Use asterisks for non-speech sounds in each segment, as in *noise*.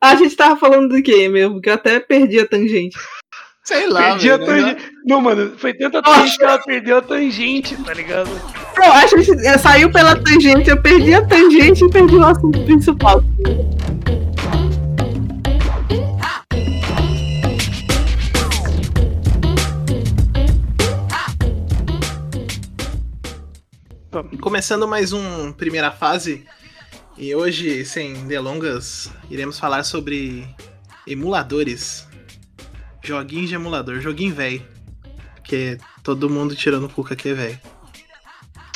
A gente tava falando do quê mesmo? Que eu até perdi a tangente. Sei lá, Perdi a tangente. Não, mano, foi tanta tangente que ela perdeu a tangente, tá ligado? Não, a gente é, saiu pela tangente, eu perdi a tangente e perdi o assunto principal. Começando mais um primeira fase. E hoje, sem delongas, iremos falar sobre emuladores. Joguinhos de emulador, joguinho velho. Porque todo mundo tirando o cuca aqui é velho.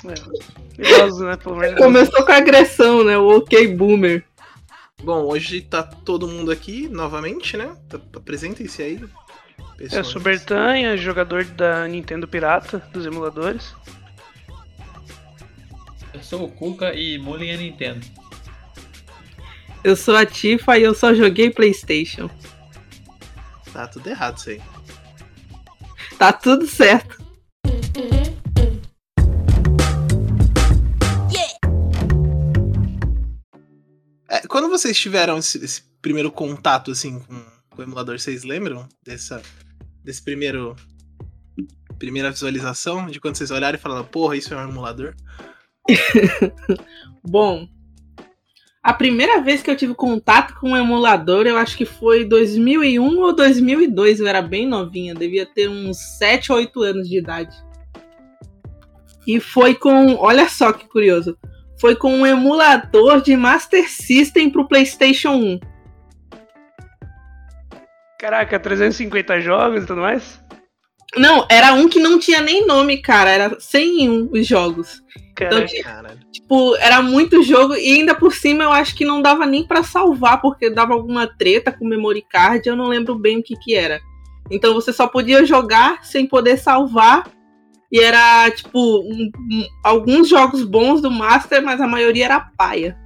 É. Né? Pelo. Começou com a agressão, né? O ok boomer. Bom, hoje tá todo mundo aqui novamente, né? Tá- Apresentem-se aí. Eu pessoas. sou Bertanha, jogador da Nintendo Pirata, dos emuladores. Eu sou o Kuka e Mullen é Nintendo. Eu sou a Tifa e eu só joguei PlayStation. Tá tudo errado isso aí. Tá tudo certo. É, quando vocês tiveram esse, esse primeiro contato, assim, com, com o emulador, vocês lembram dessa, desse primeiro... Primeira visualização de quando vocês olharam e falaram, porra, isso é um emulador? *laughs* *laughs* Bom, a primeira vez que eu tive contato com um emulador, eu acho que foi 2001 ou 2002. Eu era bem novinha, devia ter uns 7 ou 8 anos de idade. E foi com, olha só que curioso, foi com um emulador de Master System pro PlayStation 1. Caraca, 350 jogos e tudo mais? Não, era um que não tinha nem nome, cara, era 101 os jogos. Caraca. Então, Caralho. Tipo, era muito jogo e ainda por cima eu acho que não dava nem pra salvar, porque dava alguma treta com o memory card, eu não lembro bem o que que era. Então você só podia jogar sem poder salvar. E era, tipo, um- um- alguns jogos bons do Master, mas a maioria era paia.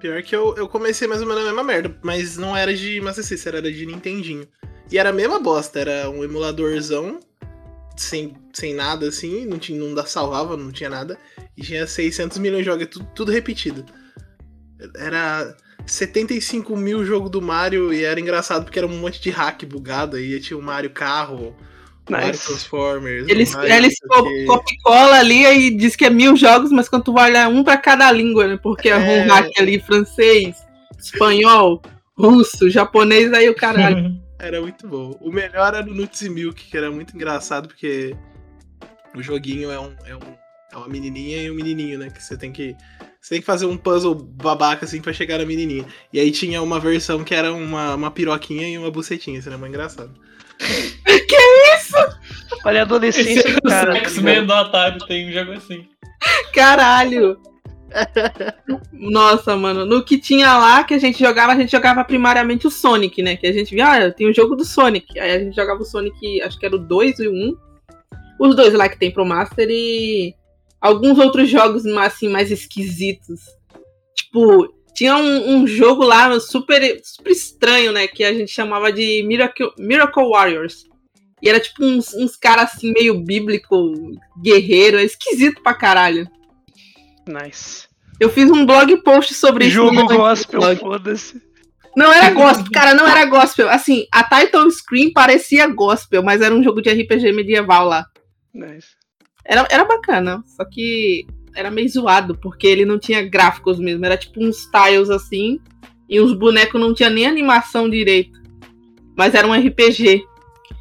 Pior que eu, eu comecei mais ou menos a mesma merda, mas não era de Master System, era de Nintendinho. E era a mesma bosta, era um emuladorzão, sem, sem nada assim, não, tinha, não salvava, não tinha nada, e tinha 600 milhões de jogos, tudo, tudo repetido. Era 75 mil jogo do Mario, e era engraçado porque era um monte de hack bugado, aí tinha o Mario Carro, o Mario. Transformers, Eles, Mario eles copia-cola ali e diz que é mil jogos, mas quando tu vai olhar um pra cada língua, né? Porque é É. um hack ali, francês, espanhol, russo, japonês, aí o caralho. *laughs* Era muito bom. O melhor era o Nuts e Milk, que era muito engraçado, porque o joguinho é, um, é, um, é uma menininha e um menininho, né? Que você tem que. Você tem que fazer um puzzle babaca assim pra chegar na menininha. E aí tinha uma versão que era uma, uma piroquinha e uma bucetinha, isso era muito engraçado. *laughs* Olha a adolescência Esse é do cara. o tá X-Men do Atari tem um jogo assim. Caralho! Nossa, mano. No que tinha lá que a gente jogava, a gente jogava primariamente o Sonic, né? Que a gente via, ah, tem o jogo do Sonic. Aí a gente jogava o Sonic, acho que era o 2 e o 1. Os dois lá que tem pro Master e alguns outros jogos assim, mais esquisitos. Tipo, tinha um, um jogo lá super, super estranho, né? Que a gente chamava de Miracle, Miracle Warriors. E era tipo uns, uns caras assim, meio bíblico, guerreiro. É esquisito pra caralho. Nice. Eu fiz um blog post sobre isso. no Jogo gospel, foda-se. Não era *laughs* gospel, cara, não era gospel. Assim, a title screen parecia gospel, mas era um jogo de RPG medieval lá. Nice. Era, era bacana, só que era meio zoado, porque ele não tinha gráficos mesmo. Era tipo uns tiles assim, e os bonecos não tinha nem animação direito. Mas era um RPG.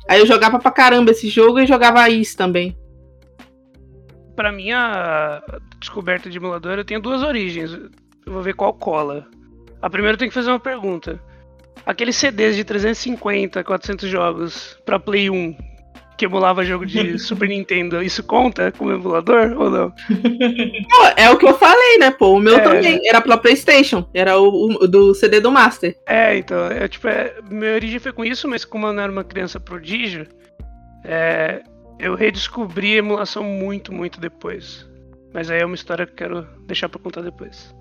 Aí eu jogava pra caramba esse jogo e jogava isso também. Pra mim, a descoberta de emulador eu tenho duas origens. Eu vou ver qual cola. A primeira eu tenho que fazer uma pergunta. Aqueles CDs de 350, 400 jogos pra Play 1 que emulava jogo de *laughs* Super Nintendo, isso conta como emulador ou não? *laughs* Pô, é o que eu falei, né, pô? O meu É. também era pra PlayStation. Era o, o do CD do Master. É, então, é, tipo, é, minha origem foi com isso, mas como eu não era uma criança prodígio, é, eu redescobri a emulação muito, muito depois. Mas aí é uma história que eu quero deixar pra contar depois.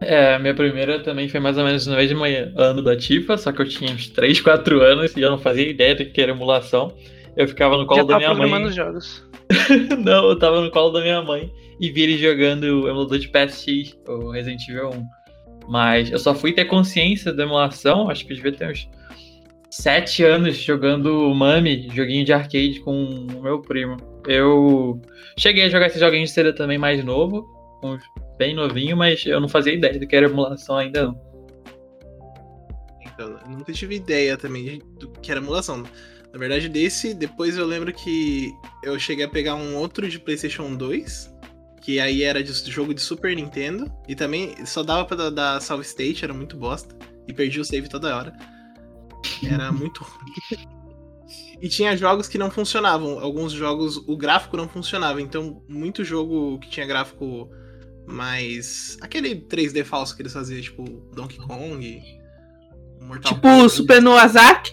É, a minha primeira também foi mais ou menos no mesmo ano da Tifa, só que eu tinha uns 3, 4 anos e eu não fazia ideia do que era emulação. Eu ficava no colo Já da minha mãe. os jogos. *laughs* não, eu tava no colo da minha mãe e vi ele jogando o emulador de PSX, o Resident Evil 1. Mas eu só fui ter consciência da emulação, acho que eu devia ter uns sete anos jogando Mami, joguinho de arcade com o meu primo. Eu cheguei a jogar esses joguinhos de CD também mais novo, bem novinho, mas eu não fazia ideia do que era emulação ainda não. Então, eu nunca tive ideia também do que era emulação. Na verdade, desse, depois eu lembro que eu cheguei a pegar um outro de PlayStation 2, que aí era de jogo de Super Nintendo, e também só dava pra dar salve state, era muito bosta, e perdi o save toda hora. Era *laughs* muito ruim. E tinha jogos que não funcionavam. Alguns jogos, o gráfico não funcionava. Então, muito jogo que tinha gráfico mais. aquele 3D falso que eles faziam, tipo Donkey Kong. Mortal tipo Kombat. Super Noazaki?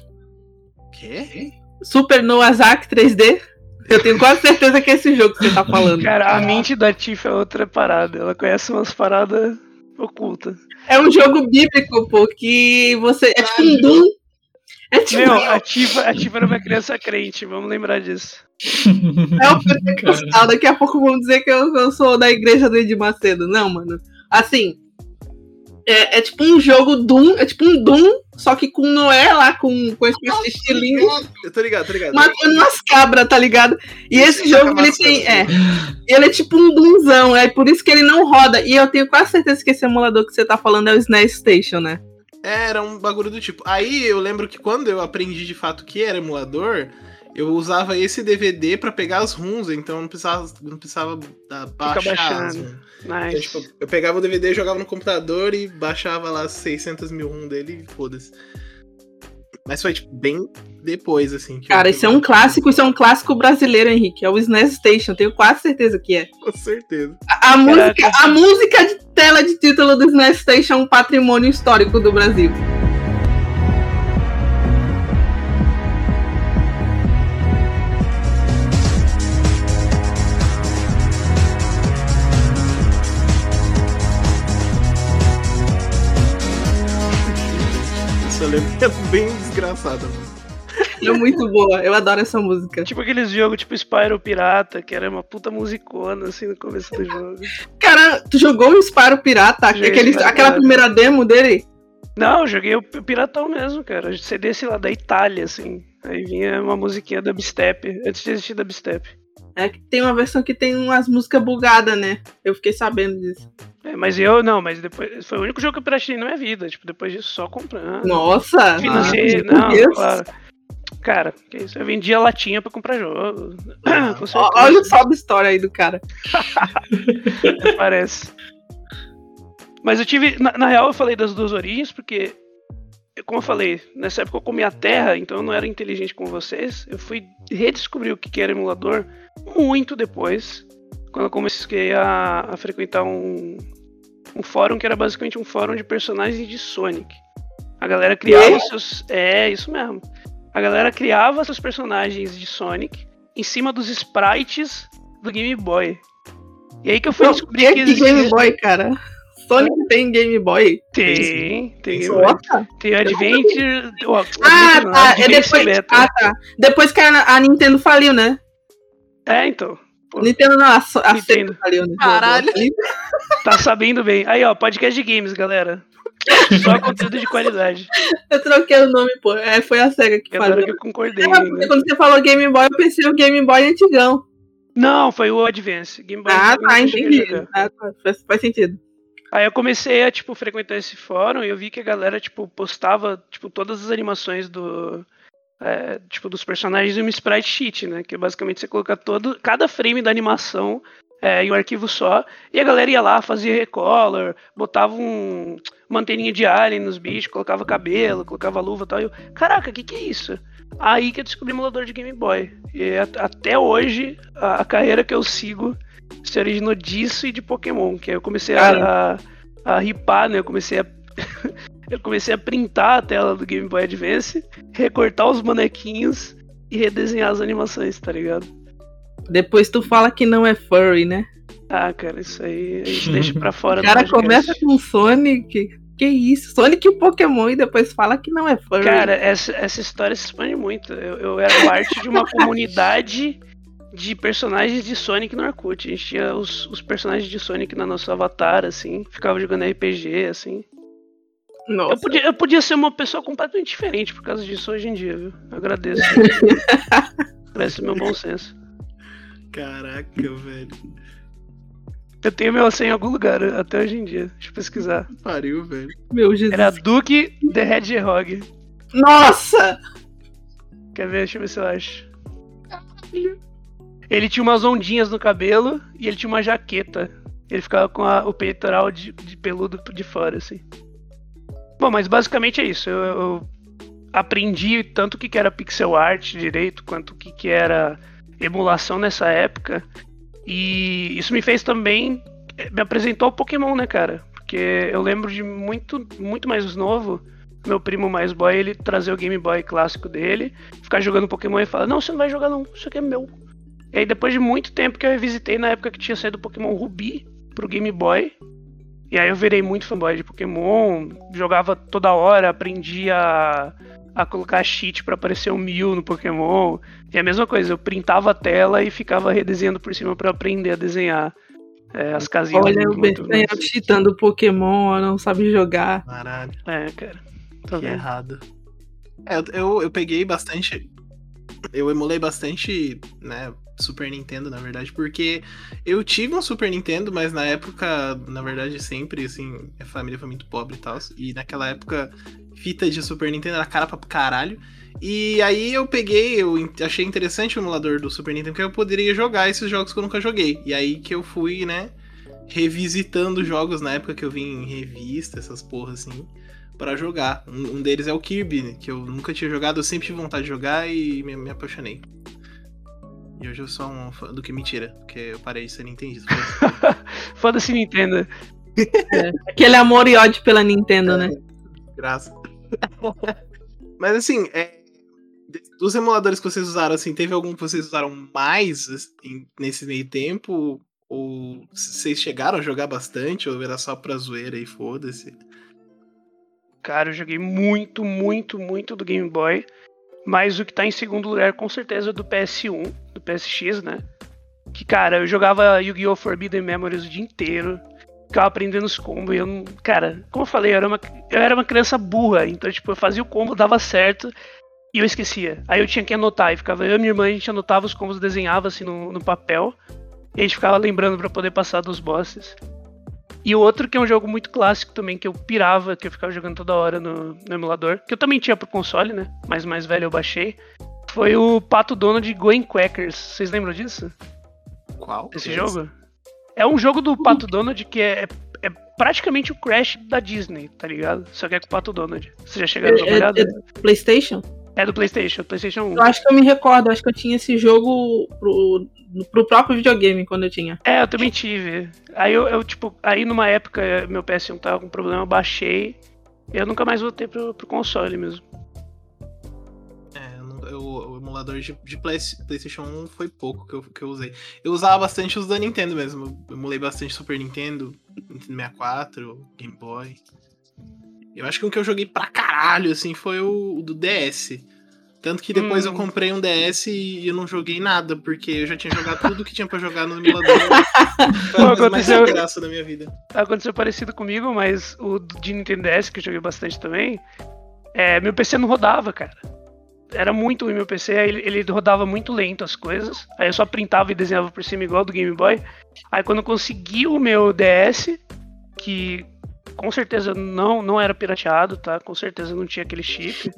Quê? Super Noazaki 3D? Eu tenho quase certeza que é esse jogo que você tá falando. Cara, a mente da Tiff é outra parada. Ela conhece umas paradas ocultas. É um jogo bíblico, pô, que você. É tipo um Doom é tipo... Meu, ativa, ativa era uma criança crente, vamos lembrar disso. *laughs* É o pentecostal, daqui a pouco vão dizer que eu, eu sou da igreja do Edir Macedo. Não, mano. Assim, é, é, tipo um jogo Doom, é tipo um Doom, só que com Noé lá, com, com esse estilinho. Eu tô ligado, tô ligado. Matando umas cabras, tá ligado? E esse jogo ele tem. É, ele é tipo um Doomzão, é por isso que ele não roda. E eu tenho quase certeza que esse emulador que você tá falando é o SNES Station, né? Era um bagulho do tipo. Aí eu lembro que quando eu aprendi de fato que era emulador, eu usava esse DVD para pegar as runs, então eu não precisava, não precisava baixar. As nice. então, tipo, eu pegava o DVD, jogava no computador e baixava lá 600 mil runs dele e foda-se. Mas foi, tipo, bem depois, assim. Cara, isso é um clássico, isso é um clássico brasileiro, Henrique. É o SNES Station, tenho quase certeza que é. Com certeza. A, a música, a música de tela de título do SNES Station é um patrimônio histórico do Brasil. é bem desgraçada. É muito boa, eu adoro essa música. Tipo aqueles jogos tipo Spyro Pirata, que era uma puta musicona assim no começo do jogo. Cara, tu jogou o Spyro Pirata? Aquele, aquela primeira demo dele? Não, eu joguei o Piratão mesmo, cara. CD, sei lá, da Itália, assim. Aí vinha uma musiquinha da Bistep, antes de existir da Bistep. É que tem uma versão que tem umas músicas bugadas, né? Eu fiquei sabendo disso. É, mas eu não, mas depois. Foi o único jogo que eu piratei na minha vida. Tipo, depois disso só comprando. Nossa! Financei, não, claro. Cara, que isso? Eu vendia latinha pra comprar jogo. Ah, *coughs* olha o saldo história aí do cara. *laughs* Parece. Mas eu tive. Na, na, real, eu falei das duas origens, porque, como eu falei, nessa época eu comia terra, então eu não era inteligente como vocês. Eu fui redescobrir o que era emulador muito depois, quando eu comecei a, a frequentar um, um fórum que era basicamente um fórum de personagens de Sonic. A galera criava seus. É, isso mesmo. A galera criava seus personagens de Sonic em cima dos sprites do Game Boy. E aí que eu fui descobrir que, que existia... Game Boy, cara? Sonic tem Game Boy? Tem, tem. Tem Adventure. ah, tá. é depois, ah, tá. Depois que a, a Nintendo faliu, né? É, então. Pô. Nintendo não, a, a Nintendo. faliu, né? Caralho. Tá sabendo bem. Aí, ó, podcast de games, galera. *laughs* Só conteúdo de qualidade. Eu troquei o nome, pô. É, foi a SEGA que falou. que eu concordei. É, né? Quando você falou Game Boy, eu pensei no Game Boy antigão. Não, foi o Advance. Game Boy ah, tá, entendi. Ah, tá, faz, faz sentido. Aí eu comecei a, tipo, frequentar esse fórum e eu vi que a galera, tipo, postava, tipo, todas as animações do... É, tipo, dos personagens em um sprite sheet, né? Que é basicamente você colocar todo, cada frame da animação é, em um arquivo só. E a galera ia lá, fazia recolor, botava um, uma anteninha de alien nos bichos, colocava cabelo, colocava luva e tal. E eu, caraca, o que, que é isso? Aí que eu descobri o emulador de Game Boy. E até hoje, a, a, carreira que eu sigo se originou disso e de Pokémon. Que aí eu comecei a, a, a ripar, né? Eu comecei a. *laughs* eu comecei a printar a tela do Game Boy Advance, recortar os bonequinhos e redesenhar as animações, tá ligado? Depois tu fala que não é furry, né? Ah, cara, isso aí a gente deixa pra fora. O cara começa com Sonic. Que isso? Sonic e Pokémon e depois fala que não é furry. Cara, essa, essa história se expande muito. Eu, eu era parte de uma *laughs* comunidade de personagens de Sonic no Orkut. A gente tinha os, os personagens de Sonic na nossa avatar, assim. Ficava jogando RPG, assim. Nossa. Eu podia, eu podia ser uma pessoa completamente diferente por causa disso hoje em dia, viu? Eu agradeço. *laughs* Parece meu bom senso. Caraca, velho. Eu tenho meu senha em algum lugar até hoje em dia. Deixa eu pesquisar. Pariu, velho. Meu Jesus. Era Duke the Hedgehog. Nossa! Quer ver? Deixa eu ver se eu acho. Ele tinha umas ondinhas no cabelo e ele tinha uma jaqueta. Ele ficava com a- o peitoral de, de peludo de fora, assim. Bom, mas basicamente é isso. Eu, eu aprendi tanto o que, que era pixel art direito, quanto o que, que era emulação nessa época. E isso me fez também. Me apresentou ao Pokémon, né, cara? Porque eu lembro de muito, muito mais novo, meu primo mais boy, ele trazer o Game Boy clássico dele, ficar jogando Pokémon e falar: Não, você não vai jogar, não, isso aqui é meu. E aí, depois de muito tempo que eu revisitei, na época que tinha saído Pokémon Ruby pro Game Boy, e aí eu virei muito fanboy de Pokémon, jogava toda hora, aprendi a, colocar cheat pra aparecer um Mew no Pokémon. E a mesma coisa, eu printava a tela e ficava redesenhando por cima pra aprender a desenhar é, as casinhas. Olha o Bertanha cheatando Pokémon, não sabe jogar. Caralho, É, cara. Tá que vendo? errado. É, eu, eu, eu peguei bastante. Eu emulei bastante, né? Super Nintendo, na verdade, porque eu tive um Super Nintendo, mas na época, na verdade, sempre, assim, a família foi muito pobre e tal. E naquela época, fita de Super Nintendo era cara pra caralho. E aí eu peguei, eu achei interessante o emulador do Super Nintendo, porque eu poderia jogar esses jogos que eu nunca joguei. E aí que eu fui, né, revisitando jogos na época que eu vi em revista, essas porras assim, pra jogar. Um, um deles é o Kirby, que eu nunca tinha jogado, eu sempre tive vontade de jogar e me, me apaixonei. E hoje eu sou um fã do que mentira, porque eu parei de ser Nintendo. *laughs* Foda-se Nintendo. *laughs* Aquele amor e ódio pela Nintendo, né? Graça. Mas assim, é, dos emuladores que vocês usaram, assim, teve algum que vocês usaram mais assim, nesse meio tempo? Ou vocês chegaram a jogar bastante? Ou era só pra zoeira e foda-se? Cara, eu joguei muito, muito, muito do Game Boy. Mas o que tá em segundo lugar, com certeza, é do PS1, do PSX, né? Que, cara, eu jogava Yu-Gi-Oh! Forbidden Memories o dia inteiro. Ficava aprendendo os combos. E eu não. Cara, como eu falei, eu era, uma, eu era uma criança burra. Então, tipo, eu fazia o combo, dava certo. E eu esquecia. Aí eu tinha que anotar. E ficava eu e minha irmã, a gente anotava os combos, desenhava assim no, no papel. E a gente ficava lembrando pra poder passar dos bosses. E o outro que é um jogo muito clássico também, que eu pirava, que eu ficava jogando toda hora no, no emulador, que eu também tinha pro console, né? Mas mais velho eu baixei. Foi o Pato Donald Going Quackers. Vocês lembram disso? Qual? Esse jogo? É um jogo do Pato Donald que é, é praticamente o Crash da Disney, tá ligado? Só que é com o Pato Donald. Vocês já chegaram a dar uma É- olhada? é- PlayStation? É do PlayStation, PlayStation 1. Eu acho que eu me recordo, acho que eu tinha esse jogo pro, pro próprio videogame quando eu tinha. É, eu também tive. Aí eu, eu, tipo, aí numa época meu PS1 tava com problema, eu baixei. E eu nunca mais voltei pro, pro console mesmo. Eu o emulador de, de Play- PlayStation 1 foi pouco que eu, que eu usei. Eu usava bastante os da Nintendo mesmo. Eu emulei bastante Super Nintendo, Nintendo 64, Game Boy. Eu acho que o que eu joguei pra caralho, assim, foi o, o do DS. Tanto que depois Hum. eu comprei um DS e eu não joguei nada, porque eu já tinha jogado tudo que tinha pra jogar no emulador. *laughs* Foi mais aconteceu- sem graça da minha vida. Aconteceu parecido comigo, mas o de Nintendo DS, que eu joguei bastante também, é, meu PC não rodava, cara. Era muito ruim meu PC, aí ele, ele rodava muito lento as coisas. Aí eu só printava e desenhava por cima igual do Game Boy. Aí quando eu consegui o meu DS, que com certeza não, não era pirateado, tá? Com certeza não tinha aquele chip.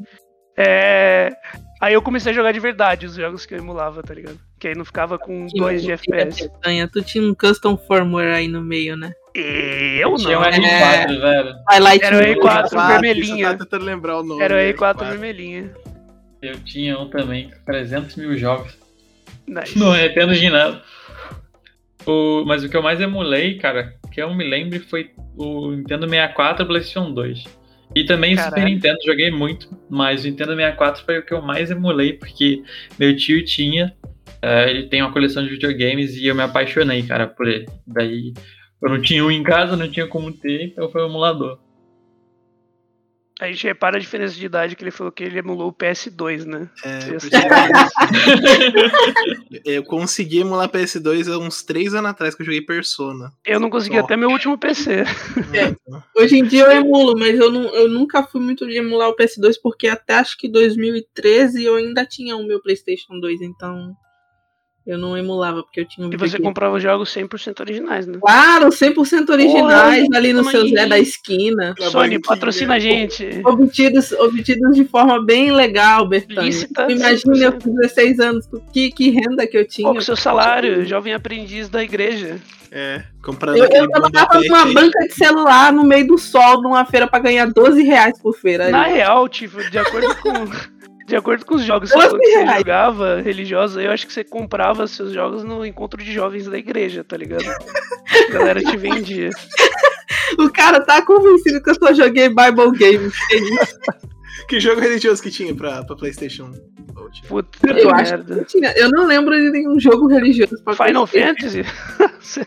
É, Aí eu comecei a jogar de verdade os jogos que eu emulava, tá ligado? Que aí não ficava com 2 de FPS. Bertanha, tu tinha um custom firmware aí no meio, né? Eu Tinha um não. R4, velho. Highlight Era o mode. E4 Isso, vermelhinha. Tava tentando lembrar o nome. Era o né, E4 R4. vermelhinha. Eu tinha um também, com 300 mil jogos. Nice. Não arrependo de nada. O, mas o que eu mais emulei, cara, que eu me lembro foi o Nintendo 64 e PlayStation 2. E também o Super Caralho. Nintendo, joguei muito, mas o Nintendo 64 foi o que eu mais emulei, porque meu tio tinha, eh, ele tem uma coleção de videogames e eu me apaixonei, cara, por ele. Daí eu não tinha um em casa, não tinha como ter, então foi o emulador. A gente repara a diferença de idade que ele falou que ele emulou o PS2, né? É, porque- *laughs* eu consegui emular PS2 há uns 3 anos atrás que eu joguei Persona. Eu não consegui Só. até meu último PC. É. Hoje em dia eu emulo, mas eu, não, eu nunca fui muito de emular o PS2, porque até acho que 2013 eu ainda tinha o meu PlayStation 2, então eu não emulava, porque eu tinha um E você comprava jogos 100% originais, né? Claro, 100% originais Porra, ali no seu aí. Zé da esquina. Sony, patrocina a gente. Obtidos, obtidos de forma bem legal, Bertani. Lícita, Imagina eu 100%. com 16 anos, que, que renda que eu tinha. Qual é o seu salário? Jovem aprendiz da igreja. É, comprando Eu, eu trabalhava numa banca de celular no meio do sol, numa feira, pra ganhar 12 reais por feira. Na real, tipo, de acordo com. De acordo com os jogos que você reais. jogava, religiosa, eu acho que você comprava seus jogos no encontro de jovens da igreja, tá ligado? A galera te vendia. *laughs* O cara tá convencido que eu só joguei Bible Games. que isso. *laughs* Que jogo religioso que tinha pra, pra PlayStation? Puta Eu acho que merda. tinha. Eu não lembro de nenhum jogo religioso pra Final. Fantasy? *laughs*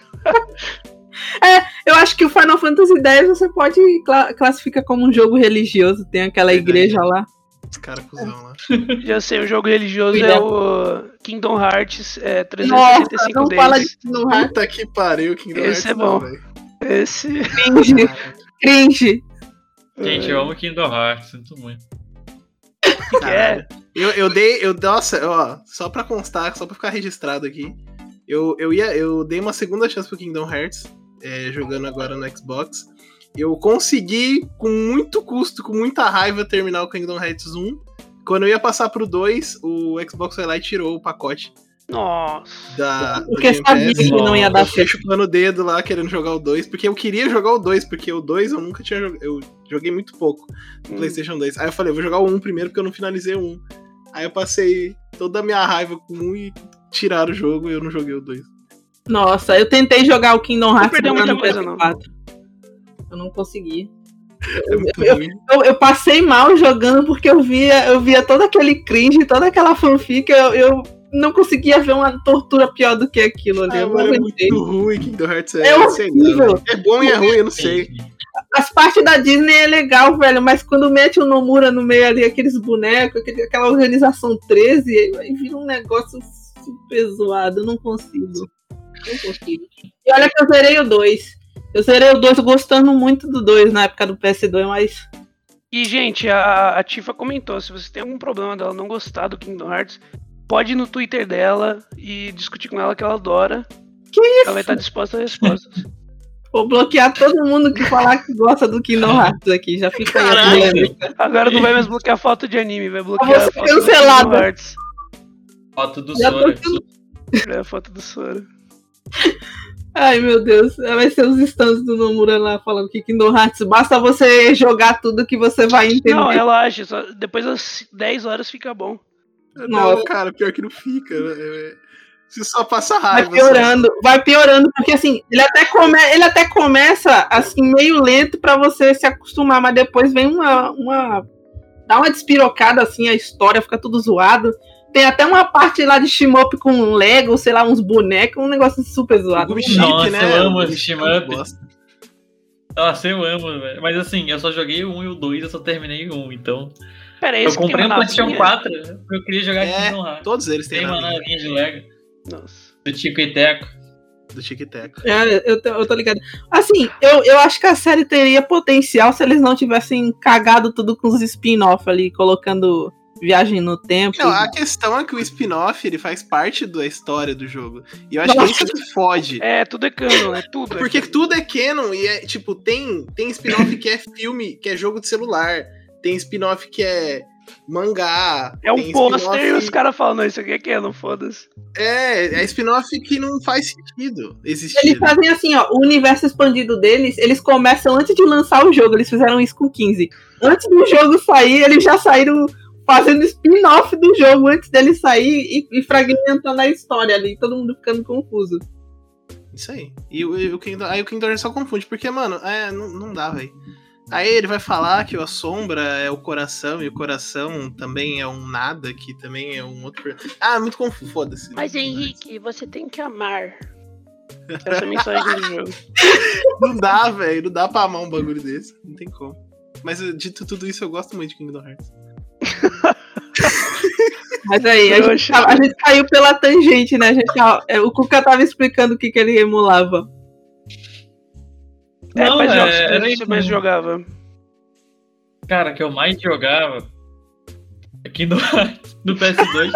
Eu acho que o Final Fantasy X você pode cla classificar como um jogo religioso. Tem aquela igreja lá. Os caras cuzão lá. *laughs* Já sei, o jogo religioso é o Kingdom Hearts é, Nossa, 365 não Days. fala de Kingdom Hearts. Puta que pariu, Kingdom Esse Hearts é não, bom. velho. Esse. Cringe, cringe. Gente, eu amo Kingdom Hearts, sinto muito. que é? Eu, eu dei, eu, nossa, ó, só pra constar, só pra ficar registrado aqui, eu, eu, ia, eu dei uma segunda chance pro Kingdom Hearts, é, jogando agora no Xbox. Eu consegui, com muito custo, com muita raiva, terminar o Kingdom Hearts 1. Quando eu ia passar pro 2, o Xbox foi lá e tirou o pacote Nossa. da. do Porque Game sabia Pass. que não ia dar Eu fiquei certo. chupando o dedo lá, querendo jogar o 2, porque eu queria jogar o 2, porque o 2 eu nunca tinha jogado. Eu joguei muito pouco no Hum. PlayStation 2. Aí eu falei, eu vou jogar o 1 primeiro, porque eu não finalizei o 1. Aí eu passei toda a minha raiva com o 1 e tiraram o jogo e eu não joguei o 2. Nossa, eu tentei jogar o Kingdom Hearts perdeu lá muita coisa, não. PS4. Eu não consegui. É Eu-. Eu, eu passei mal jogando porque eu via, eu via todo aquele cringe, toda aquela fanfic, eu, eu não conseguia ver uma tortura pior do que aquilo ali. Ah, eu mano, é muito ruim Kingdom Hearts. É, É horrível. É bom e é ruim, eu não sei. As partes da Disney é legal, velho, mas quando mete o Nomura no meio ali, aqueles bonecos, aquela organização 13, aí vira um negócio super zoado. Eu não consigo. Não consigo. E olha que eu zerei o 2. Eu zerei o 2 gostando muito do 2 na época do PS2, mas. E, gente, a, a Tifa comentou: se você tem algum problema dela não gostar do Kingdom Hearts, pode ir no Twitter dela e discutir com ela que ela adora. Que Ela vai estar disposta a respostas. *laughs* Vou bloquear todo mundo que falar que gosta do Kingdom Hearts aqui. Já fica aí Caralho. Agora não vai mais bloquear foto de anime, vai bloquear foto do cancelada. Kingdom Hearts. Foto do Já tô Sora. sendo- É a foto do Sora. *laughs* Ai, meu Deus. Vai ser os stands do Nomura lá falando que Kingdom Hearts basta você jogar tudo que você vai entender. Não, relaxa, só depois das 10 horas fica bom. Não, Nossa. cara, pior que não fica. é- é- Você só passa Vai raiva. piorando, vai piorando, porque assim, ele até, come, ele até começa assim, meio lento pra você se acostumar, mas depois vem uma, uma. dá uma despirocada assim, a história fica tudo zoado. Tem até uma parte lá de shmup com Lego, sei lá, uns bonecos, um negócio super zoado. O chip, Nossa, né? eu amo esse shmup. Nossa, eu amo, velho. Mas assim, eu só joguei o 1 e o 2, eu só terminei o 1, então. Pera aí, Eu comprei um PlayStation navinha? 4, porque eu queria jogar É, Hearts. Todos eles têm Tem uma na navinha de Lego, Nossa. do Tico e Teco. do Tic Teco. É, eu, tô- eu tô ligado. Assim, eu, eu acho que a série teria potencial se eles não tivessem cagado tudo com os spin-off ali, colocando viagem no tempo. Não, a questão é que o spin-off ele faz parte da história do jogo. E eu acho que é Nossa. isso que fode. É, tudo é canon, é tudo. é Porque canon. tudo é canon e é, tipo, tem, tem spin-off que é filme, que é jogo de celular. Tem spin-off que é mangá. É um pôster e os caras falam, não, isso aqui é canon, foda-se. É, é spin-off que não faz sentido existir. Eles fazem assim, ó, o universo expandido deles, eles começam antes de lançar o jogo, eles fizeram isso com 15. Antes do jogo sair, eles já saíram fazendo spin-off do jogo antes dele sair e, e fragmentando a história ali, todo mundo ficando confuso. Isso aí. E o, e o Kingdom, aí o Kingdom Hearts só confunde, porque, mano, é, não, não dá, velho. Aí ele vai falar que a sombra é o coração e o coração também é um nada, que também é um outro. Ah, muito confuso, foda-se. Mas Henrique, você tem que amar. Essa é a mensagem do jogo. *laughs* Não dá, velho. Não dá pra amar um bagulho desse. Não tem como. Mas dito tudo isso, eu gosto muito de Kingdom Hearts. *laughs* Mas aí, a gente, Trouxa. a gente caiu pela tangente, né? A gente, tava- é, o Kuka tava explicando o que, que ele emulava. É, Não, mas é, jogos que você isso mais jogava. Cara, que eu mais jogava aqui no, no PS2.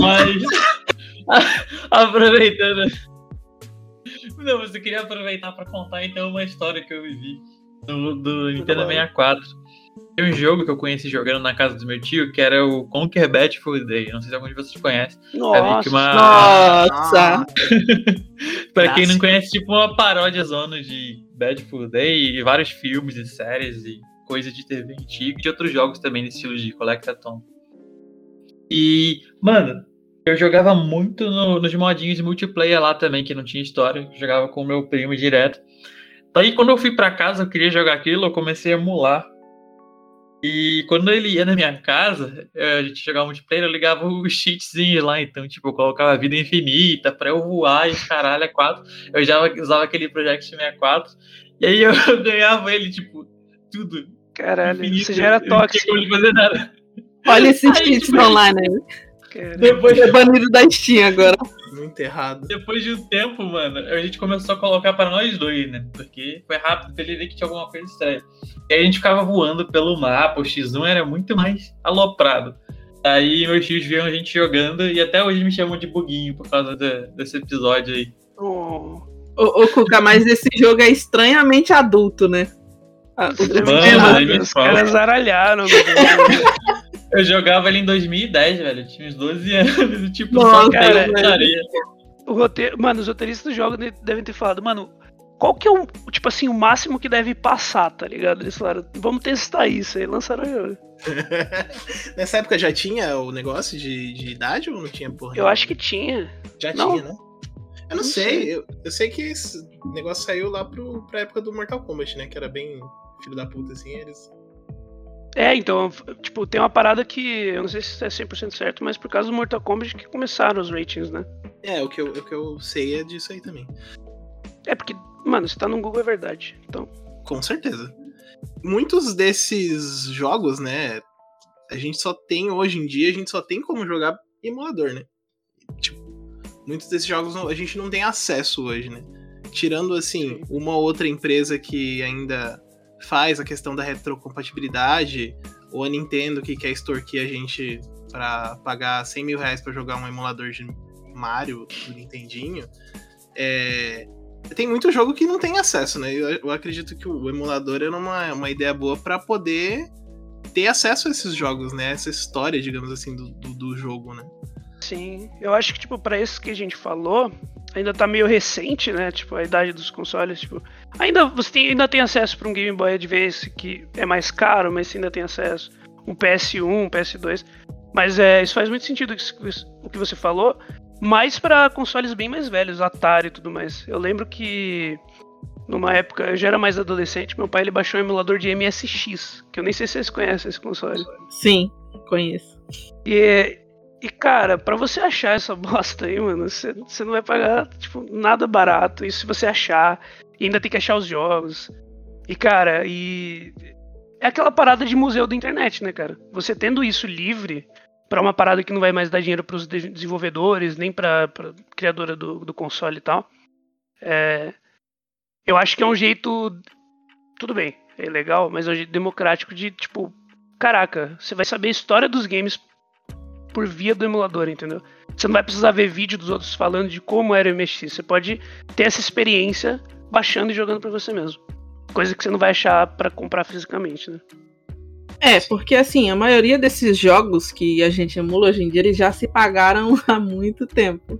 mas *laughs* aproveitando. Não, mas eu queria aproveitar pra contar então uma história que eu vivi do, do Nintendo bom. 64. Tem um jogo que eu conheci jogando na casa do meu tio, que era o Conquer Bad Full Day. Não sei se algum de vocês conhece. É Nossa. que uma, Nossa! *laughs* Pra quem não conhece, tipo uma paródia zona de Bad Full Day e vários filmes e séries e coisas de TV antiga e de outros jogos também nesse estilo de Collectathon. E, mano, eu jogava muito no- nos modinhos de multiplayer lá também, que não tinha história. Eu jogava com o meu primo direto. Daí, quando eu fui pra casa, eu queria jogar aquilo, eu comecei a emular. E quando ele ia na minha casa, eh, a gente jogava multiplayer, eu ligava os *laughs* cheatzinhos lá, então, tipo, eu colocava vida infinita pra eu voar e caralho, é quatro. Eu já usava aquele Project 64, e aí eu *laughs* ganhava ele, tipo, tudo. Caralho, infinito, você já era eu Não tinha tóxico. como ele fazer nada. Olha esses cheats tipo, online aí. Depois, É banido da Steam agora. Muito errado. depois de um tempo, mano, a gente começou a colocar pra nós dois, né? Porque foi rápido pra ele ver que tinha alguma coisa estranha. E aí a gente ficava voando pelo mapa, o X1 era muito mais aloprado. Aí meus tios viam a gente jogando e até hoje me chamam de buguinho por causa de- desse episódio aí. Oh, Ô, ô Kuka, mas esse jogo é estranhamente adulto, né? Ah, o Mano, me os caras zaralharam. *laughs* Eu jogava ele em 2010, velho. Eu tinha uns 12 anos e *laughs* tipo, Nossa, só cara, putaria. o roteiro, mano, os roteiristas do jogo de- devem ter falado, mano, qual que é o, tipo assim, o máximo que deve passar, tá ligado? Eles falaram, vamos testar isso, aí lançaram o jogo. *laughs* Nessa época já tinha o negócio de, de idade ou não tinha porra? Eu acho que tinha. Já não. tinha, né? Eu não, Não sei. sei. Eu, eu sei que esse negócio saiu lá pro, pra época do Mortal Kombat, né? Que era bem filho da puta, assim. Eles. É, então, tipo, tem uma parada que, eu não sei se é 100% certo, mas por causa do Mortal Kombat que começaram os ratings, né? É, o que, eu, o que eu sei é disso aí também. É porque, mano, se tá no Google é verdade. Então, Com certeza. Muitos desses jogos, né? A gente só tem hoje em dia, a gente só tem como jogar em emulador, né? Tipo, muitos desses jogos a gente não tem acesso hoje, né? Tirando, assim, uma ou outra empresa que ainda faz a questão da retrocompatibilidade, ou a Nintendo que quer extorquir a gente pra pagar 100 mil reais pra jogar um emulador de Mario do Nintendinho. É, tem muito jogo que não tem acesso, né? Eu, eu acredito que o emulador era uma, uma ideia boa pra poder ter acesso a esses jogos, né? Essa história, digamos assim, do, do, do jogo, né? sim, eu acho que, tipo, pra esses que a gente falou, ainda tá meio recente, né? Tipo, a idade dos consoles, tipo, ainda você tem, ainda tem acesso pra um Game Boy Advance que é mais caro, mas você ainda tem acesso. Um PS1, um PS2. Mas é, isso faz muito sentido o que você falou, mais pra consoles bem mais velhos, Atari e tudo mais. Eu lembro que numa época, eu já era mais adolescente, meu pai ele baixou um emulador de MSX, que eu nem sei se vocês conhecem esse console. Sim, conheço. E, e cara, pra você achar essa *laughs* bosta aí, mano, você, você não vai pagar, tipo, nada barato. E se você achar, e ainda tem que achar os jogos. E, cara, e. É aquela parada de museu da internet, né, cara? Você tendo isso livre pra uma parada que não vai mais dar dinheiro pros de- desenvolvedores, nem pra criadora do, do console e tal. É, eu acho que é um jeito. Tudo bem, é legal, mas é um jeito democrático de, tipo, caraca, você vai saber a história dos games por via do emulador, entendeu? Você não vai precisar ver vídeo dos outros falando de como era o MSX. Você pode ter essa experiência baixando e jogando pra você mesmo. Coisa que você não vai achar pra comprar fisicamente, né? É, porque assim, a maioria desses jogos que a gente emula hoje em dia, eles já se pagaram *laughs* há muito tempo.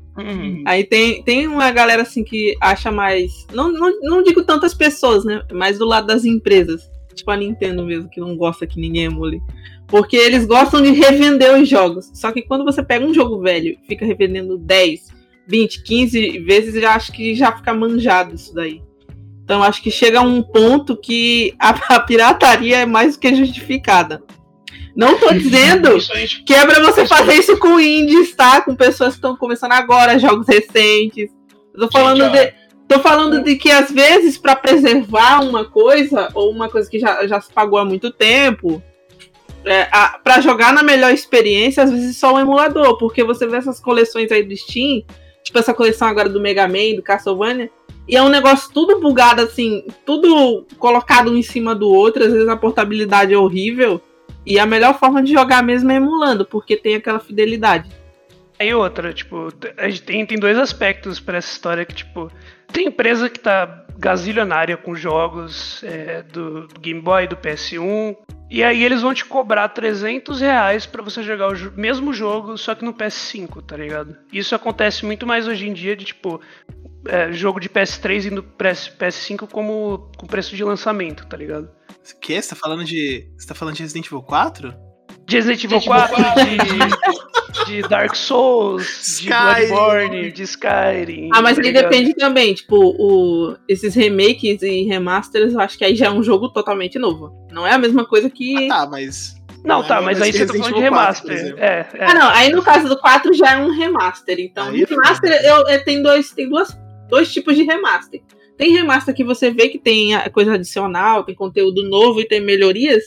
Aí tem, tem uma galera assim que acha mais. Não, não, não digo tantas pessoas, né? Mas do lado das empresas. Tipo a Nintendo mesmo, que não gosta que ninguém emule. Porque eles gostam de revender os jogos. Só que quando você pega um jogo velho e fica revendendo 10, 20, 15 vezes, eu já acho que já fica manjado isso daí. Então acho que chega a um ponto que a, *laughs* a pirataria é mais do que justificada. Não tô dizendo Principalmente- que é pra você fazer isso com indies, tá? Com pessoas que estão começando agora, jogos recentes. Eu tô falando Gente, de. Tô falando de que às vezes para preservar uma coisa ou uma coisa que já, já se pagou há muito tempo, é, para jogar na melhor experiência, às vezes só o emulador, porque você vê essas coleções aí do Steam, tipo essa coleção agora do Mega Man, do Castlevania, e é um negócio tudo bugado assim, tudo colocado um em cima do outro, às vezes a portabilidade é horrível, e a melhor forma de jogar mesmo é emulando, porque tem aquela fidelidade. Aí outra, tipo, tem, tem dois aspectos para essa história que, tipo, tem empresa que tá gazilionária com jogos é, do, Game Boy, do PS1, e aí eles vão te cobrar 300 reais pra você jogar o mesmo jogo, só que no PS5, tá ligado? Isso acontece muito mais hoje em dia de, tipo, é, jogo de PS3 indo pra PS5 como com preço de lançamento, tá ligado? O que? Você tá falando de. Você tá falando de Resident Evil 4? De Resident Evil 4, de, de, Dark Souls, de Bloodborne, de Skyrim. Ah, mas tá aí depende também, tipo, o, esses remakes e remasters, eu acho que aí já é um jogo totalmente novo. Não é a mesma coisa que. Ah, tá, mas. Não, tá, mas aí você tá falando de remaster. 4, é, é. Ah, não, aí no caso do 4 já é um remaster. Então, aí, remaster eu, eu, tem, dois, tem duas, dois tipos de remaster. Tem remaster que você vê que tem coisa adicional, tem conteúdo novo e tem melhorias.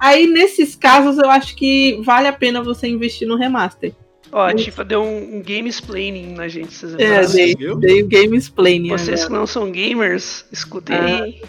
Aí, nesses casos, eu acho que vale a pena você investir no remaster. Ó, a Tifa deu um, um game explaining na gente, vocês É, dei, dei um game explaining. Vocês que não são gamers, escutem ah.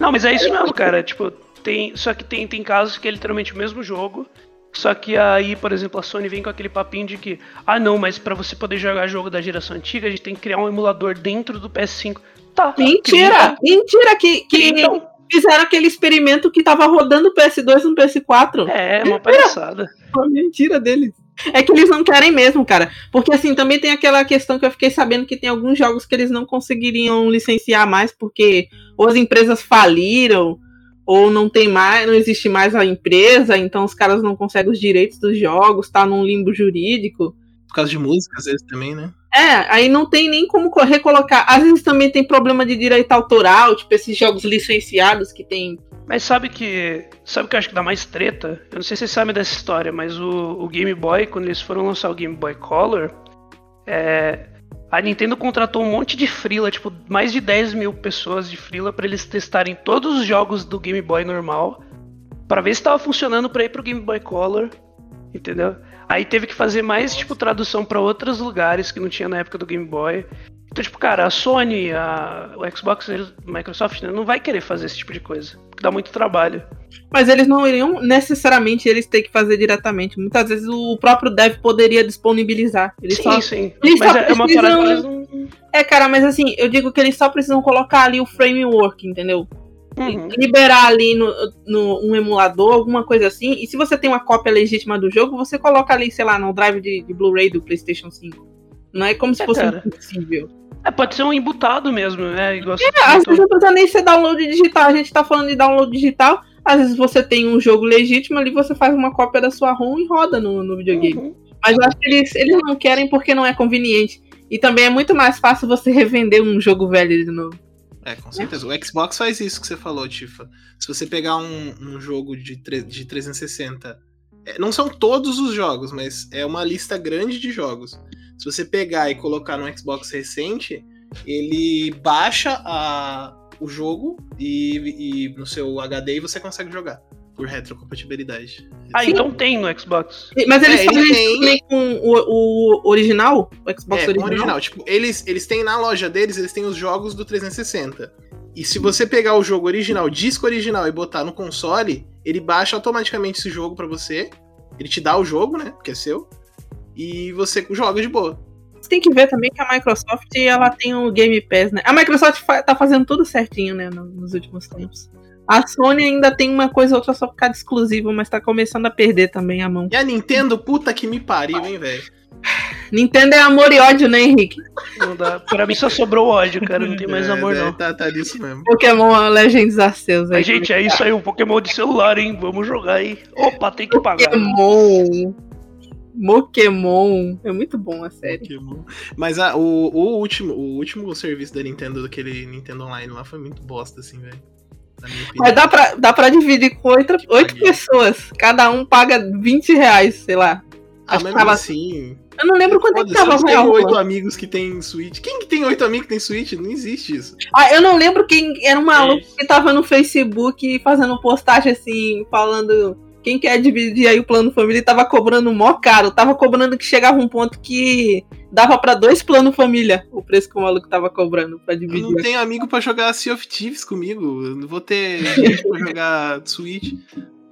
Não, mas é isso mesmo, cara. Tipo, tem. Só que tem, tem casos que é literalmente o mesmo jogo. Só que aí, por exemplo, a Sony vem com aquele papinho de que, ah não, mas para você poder jogar jogo da geração antiga, a gente tem que criar um emulador dentro do PS5. Tá. Mentira! Mentira que, que então, fizeram aquele experimento que tava rodando PS2 no PS4. É, uma palhaçada. Uma mentira deles. É que eles não querem mesmo, cara. Porque assim, também tem aquela questão que eu fiquei sabendo que tem alguns jogos que eles não conseguiriam licenciar mais porque ou as empresas faliram ou não tem mais, não existe mais a empresa, então os caras não conseguem os direitos dos jogos, tá num limbo jurídico. Por causa de música, às vezes também, né? É, aí não tem nem como recolocar. Às vezes também tem problema de direito autoral, tipo esses jogos licenciados que tem. Mas sabe que. Sabe que eu acho que dá mais treta? Eu não sei se vocês sabem dessa história, mas o, o Game Boy, quando eles foram lançar o Game Boy Color, é, a Nintendo contratou um monte de frila, tipo, mais de 10 mil pessoas de frila para eles testarem todos os jogos do Game Boy normal, para ver se estava funcionando para ir pro Game Boy Color, entendeu? Aí teve que fazer mais, tipo, tradução para outros lugares que não tinha na época do Game Boy. Então, tipo, cara, a Sony, a, o Xbox, a Microsoft, né, não vai querer fazer esse tipo de coisa. Porque dá muito trabalho. Mas eles não iriam necessariamente eles ter que fazer diretamente. Muitas vezes o próprio dev poderia disponibilizar. Eles sim, só, sim. Eles mas é, é uma parada que eles não... É, cara, mas assim, eu digo que eles só precisam colocar ali o framework, entendeu? Uhum. liberar ali no, no, um emulador, alguma coisa assim. E se você tem uma cópia legítima do jogo, você coloca ali, sei lá, no drive de, de Blu-ray do PlayStation 5. Não é como se é, fosse cara. impossível. É, pode ser um embutado mesmo, né? Igual é, às vezes não precisa nem ser download digital. A gente tá falando de download digital. Às vezes você tem um jogo legítimo ali, você faz uma cópia da sua ROM e roda no, no videogame. Uhum. Mas eu acho que eles, eles não querem porque não é conveniente. E também é muito mais fácil você *laughs* revender um jogo velho de novo. É, com certeza. O Xbox faz isso que você falou, Tifa. Se você pegar um, um jogo de, de 360, é, não são todos os jogos, mas é uma lista grande de jogos. Se você pegar e colocar no Xbox recente, ele baixa a, o jogo e, e no seu HD você consegue jogar por retrocompatibilidade. Ah, então tem no Xbox. Mas eles é, fazem ele tem... com o, o, original? O Xbox é, original? original. Tipo, eles, eles têm na loja deles, eles têm os jogos do 360. E se você pegar o jogo original, disco original, e botar no console, ele baixa automaticamente esse jogo para você. Ele te dá o jogo, né? Porque é seu. E você joga de boa. Você tem que ver também que a Microsoft ela tem o Game Pass, né? A Microsoft tá fazendo tudo certinho, né? Nos últimos tempos. A Sony ainda tem uma coisa ou outra só por causa exclusivo, mas tá começando a perder também a mão. E a Nintendo, puta que me pariu, hein, velho. Nintendo é amor e ódio, né, Henrique? Não dá. Pra mim só sobrou ódio, cara. Não tem mais *laughs* é, amor, é, não. Tá, tá nisso mesmo. Pokémon Legends Arceus aí. gente, é isso aí, um Pokémon de celular, hein? Vamos jogar aí. Opa, tem que pagar. Pokémon. Pokémon. É muito bom a série. Pokémon. Mas a, o, o, último, o último serviço da Nintendo, daquele Nintendo Online lá, foi muito bosta, assim, velho. Mas dá pra, dá pra dividir com oito, oito pessoas. Cada um paga 20 reais, sei lá. Ah, mas tava... assim. Eu não lembro quanto é que tava real. oito amigos que tem Switch. Quem que tem oito amigos que tem Switch? Não existe isso. Ah, eu não lembro quem era um maluco Isso. que tava no Facebook fazendo postagem assim, falando quem quer dividir aí o plano família tava cobrando mó caro. Tava cobrando que chegava um ponto que dava pra dois planos família o preço que o maluco tava cobrando pra Eu não dividir. tenho amigo pra jogar Sea of Thieves comigo. Eu não vou ter gente pra jogar Switch.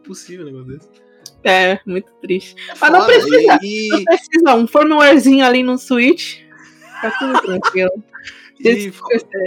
Impossível um negócio desse. É, muito triste. É Mas não precisa. E, Não precisa, um firmwarezinho ali no Switch. Tá tudo tranquilo. *laughs* e, Esse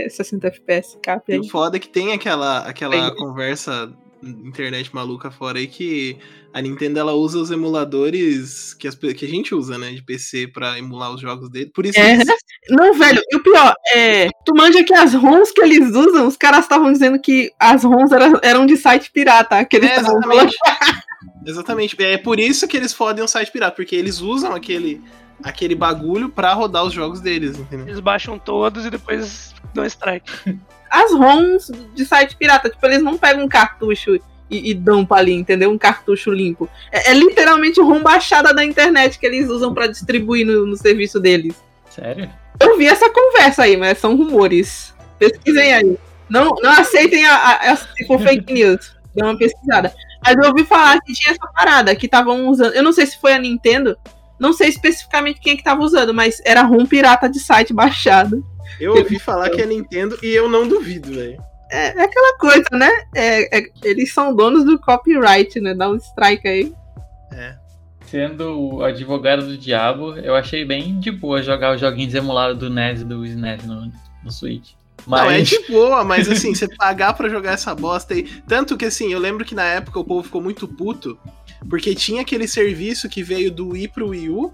60 FPS, cap e o foda é que tem aquela, aquela conversa internet maluca fora aí que a Nintendo ela usa os emuladores que, as que a gente usa, né, de PC pra emular os jogos dele. Por isso É. eles- Não, velho, e o pior, é. Tu manja que as ROMs que eles usam, os caras estavam dizendo que as ROMs eram, eram de site pirata. Que eles É, exatamente. *laughs* exatamente. É por isso que eles fodem o site pirata, porque eles usam aquele, aquele bagulho pra rodar os jogos deles, entendeu? Eles baixam todos e depois dão strike. *laughs* as ROMs de site pirata. Tipo, eles não pegam um cartucho e, e dão pra ali, entendeu? Um cartucho limpo. É, é literalmente ROM baixada da internet que eles usam pra distribuir no, no serviço deles. Sério? Eu vi essa conversa aí, mas são rumores. Pesquisem aí. Não, não aceitem a, a, a- se for fake *laughs* news. Dê uma pesquisada. Mas eu ouvi falar que tinha essa parada, que estavam usando. Eu não sei se foi a Nintendo. Não sei especificamente quem é que tava usando, mas era ROM pirata de site baixado. Eu ouvi falar que é Nintendo e eu não duvido, velho. É, é aquela coisa, né? É- é- eles são donos do copyright, né? Dá um strike aí. É. Sendo o advogado do diabo, eu achei bem de boa jogar os joguinhos emulados do NES e do SNES no, no Switch. Não, é Mas de boa, mas assim, você pagar pra jogar essa bosta aí. Tanto que assim, eu lembro que na época o povo ficou muito puto, porque tinha aquele serviço que veio do Wii pro Wii U,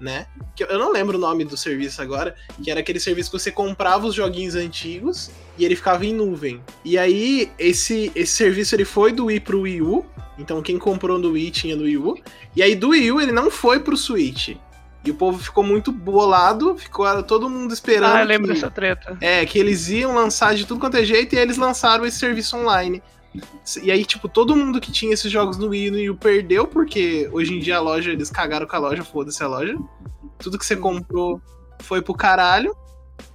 né? Que eu- não lembro o nome do serviço agora, que era aquele serviço que você comprava os joguinhos antigos e ele ficava em nuvem. E aí, esse, esse serviço ele foi do Wii pro Wii U, então quem comprou no Wii tinha no Wii U, e aí do Wii U ele não foi pro Switch. E o povo ficou muito bolado, ficou todo mundo esperando. Ah, eu lembro que- dessa treta. é, que eles iam lançar de tudo quanto é jeito e eles lançaram esse serviço online. *laughs* E aí, tipo, todo mundo que tinha esses jogos no Wii e no Wii U perdeu, porque hoje em dia a loja, eles cagaram com a loja, foda-se a loja. Tudo que você comprou foi pro caralho